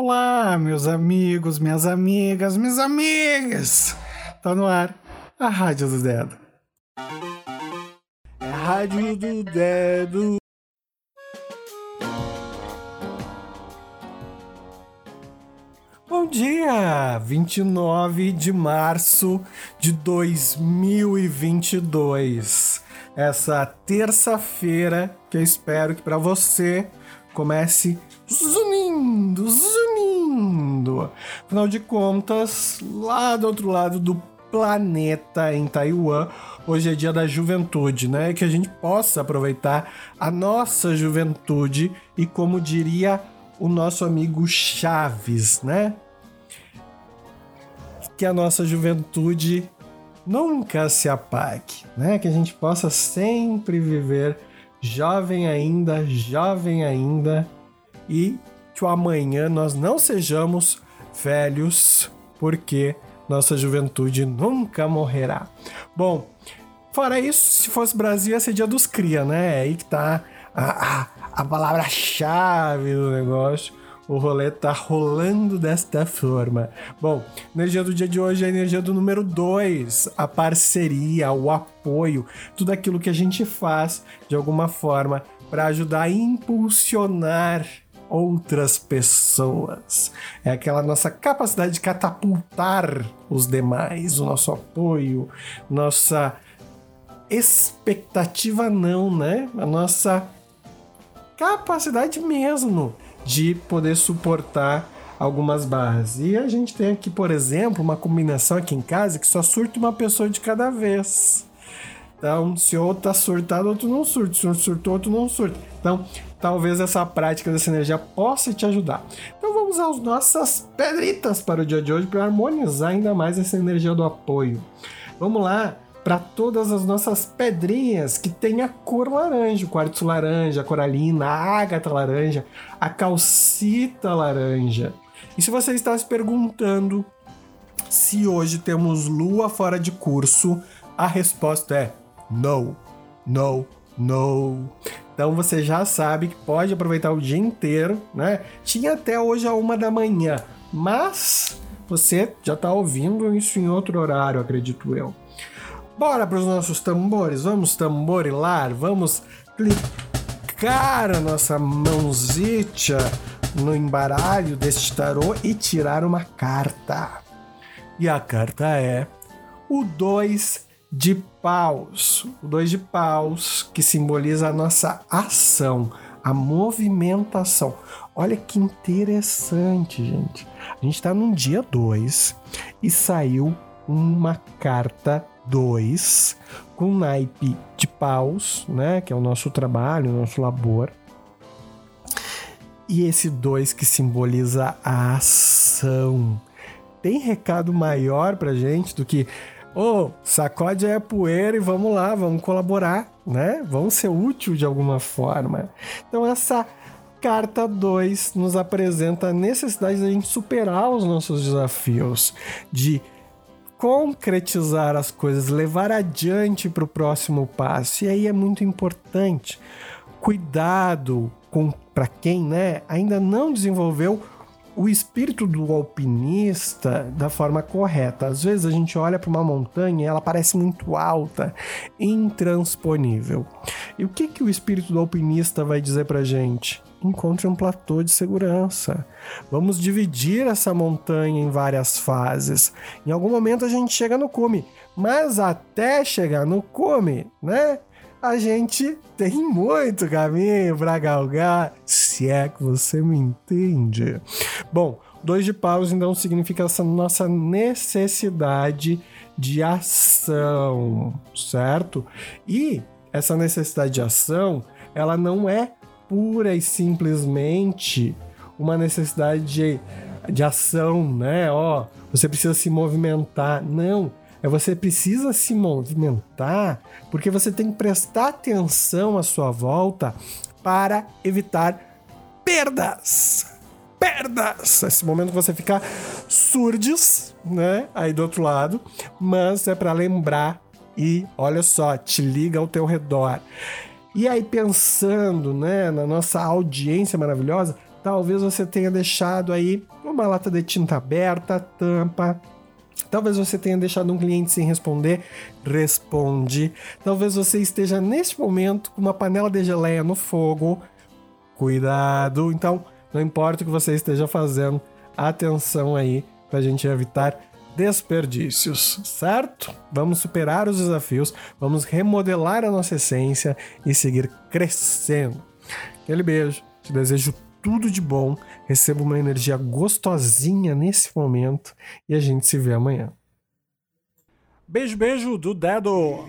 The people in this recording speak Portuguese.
Olá, meus amigos, minhas amigas, minhas amigas! Tá no ar a Rádio do Dedo. É a Rádio do Dedo. Bom dia! 29 de março de 2022. Essa terça-feira que eu espero que para você comece zunindo, zunindo. Afinal de contas, lá do outro lado do planeta, em Taiwan, hoje é dia da juventude, né? Que a gente possa aproveitar a nossa juventude e, como diria o nosso amigo Chaves, né? Que a nossa juventude nunca se apague, né? Que a gente possa sempre viver jovem ainda, jovem ainda e que o amanhã nós não sejamos velhos, porque nossa juventude nunca morrerá. Bom, fora isso, se fosse Brasil ia ser dia dos cria, né? É aí que tá a, a, a palavra-chave do negócio. O rolê tá rolando desta forma. Bom, energia do dia de hoje é a energia do número 2, a parceria, o apoio, tudo aquilo que a gente faz de alguma forma para ajudar a impulsionar outras pessoas. É aquela nossa capacidade de catapultar os demais, o nosso apoio, nossa expectativa não, né? A nossa capacidade mesmo de poder suportar algumas barras. E a gente tem aqui, por exemplo, uma combinação aqui em casa que só surta uma pessoa de cada vez. Então, se outro tá surtado, outro não surta. Se um surtou, outro não surta. Então, talvez essa prática dessa energia possa te ajudar. Então, vamos às nossas pedritas para o dia de hoje para harmonizar ainda mais essa energia do apoio. Vamos lá para todas as nossas pedrinhas que tem a cor laranja, o quartzo laranja, a coralina, a ágata laranja, a calcita laranja. E se você está se perguntando se hoje temos lua fora de curso, a resposta é no, no, no. Então você já sabe que pode aproveitar o dia inteiro, né? Tinha até hoje a uma da manhã, mas você já está ouvindo isso em outro horário, acredito eu. Bora para os nossos tambores, vamos tamborilar, vamos clicar a nossa mãozita no embaralho deste tarô e tirar uma carta. E a carta é o 2 de paus. O dois de paus que simboliza a nossa ação, a movimentação. Olha que interessante, gente. A gente está num dia 2 e saiu uma carta 2 com naipe de paus, né, que é o nosso trabalho, o nosso labor. E esse 2 que simboliza a ação. Tem recado maior pra gente do que Ô, oh, sacode aí a poeira e vamos lá, vamos colaborar, né? Vamos ser útil de alguma forma. Então, essa carta 2 nos apresenta a necessidade de a gente superar os nossos desafios, de concretizar as coisas, levar adiante para o próximo passo. E aí é muito importante. Cuidado com para quem, né, ainda não desenvolveu o espírito do alpinista da forma correta. Às vezes a gente olha para uma montanha e ela parece muito alta, intransponível. E o que, que o espírito do alpinista vai dizer para gente? Encontre um platô de segurança. Vamos dividir essa montanha em várias fases. Em algum momento a gente chega no cume, mas até chegar no cume, né? a gente tem muito caminho para galgar, se é que você me entende. Bom, dois de paus então significa essa nossa necessidade de ação, certo? E essa necessidade de ação, ela não é pura e simplesmente uma necessidade de, de ação, né? Ó, você precisa se movimentar. Não, é você precisa se movimentar porque você tem que prestar atenção à sua volta para evitar perdas. Perdas! Esse momento que você fica surdes, né? Aí do outro lado, mas é para lembrar e olha só, te liga ao teu redor. E aí pensando, né, na nossa audiência maravilhosa, Talvez você tenha deixado aí uma lata de tinta aberta, tampa. Talvez você tenha deixado um cliente sem responder, responde. Talvez você esteja neste momento com uma panela de geleia no fogo. Cuidado. Então, não importa o que você esteja fazendo, atenção aí para a gente evitar desperdícios, certo? Vamos superar os desafios, vamos remodelar a nossa essência e seguir crescendo. Aquele beijo, te desejo tudo de bom, receba uma energia gostosinha nesse momento e a gente se vê amanhã. Beijo, beijo do dedo!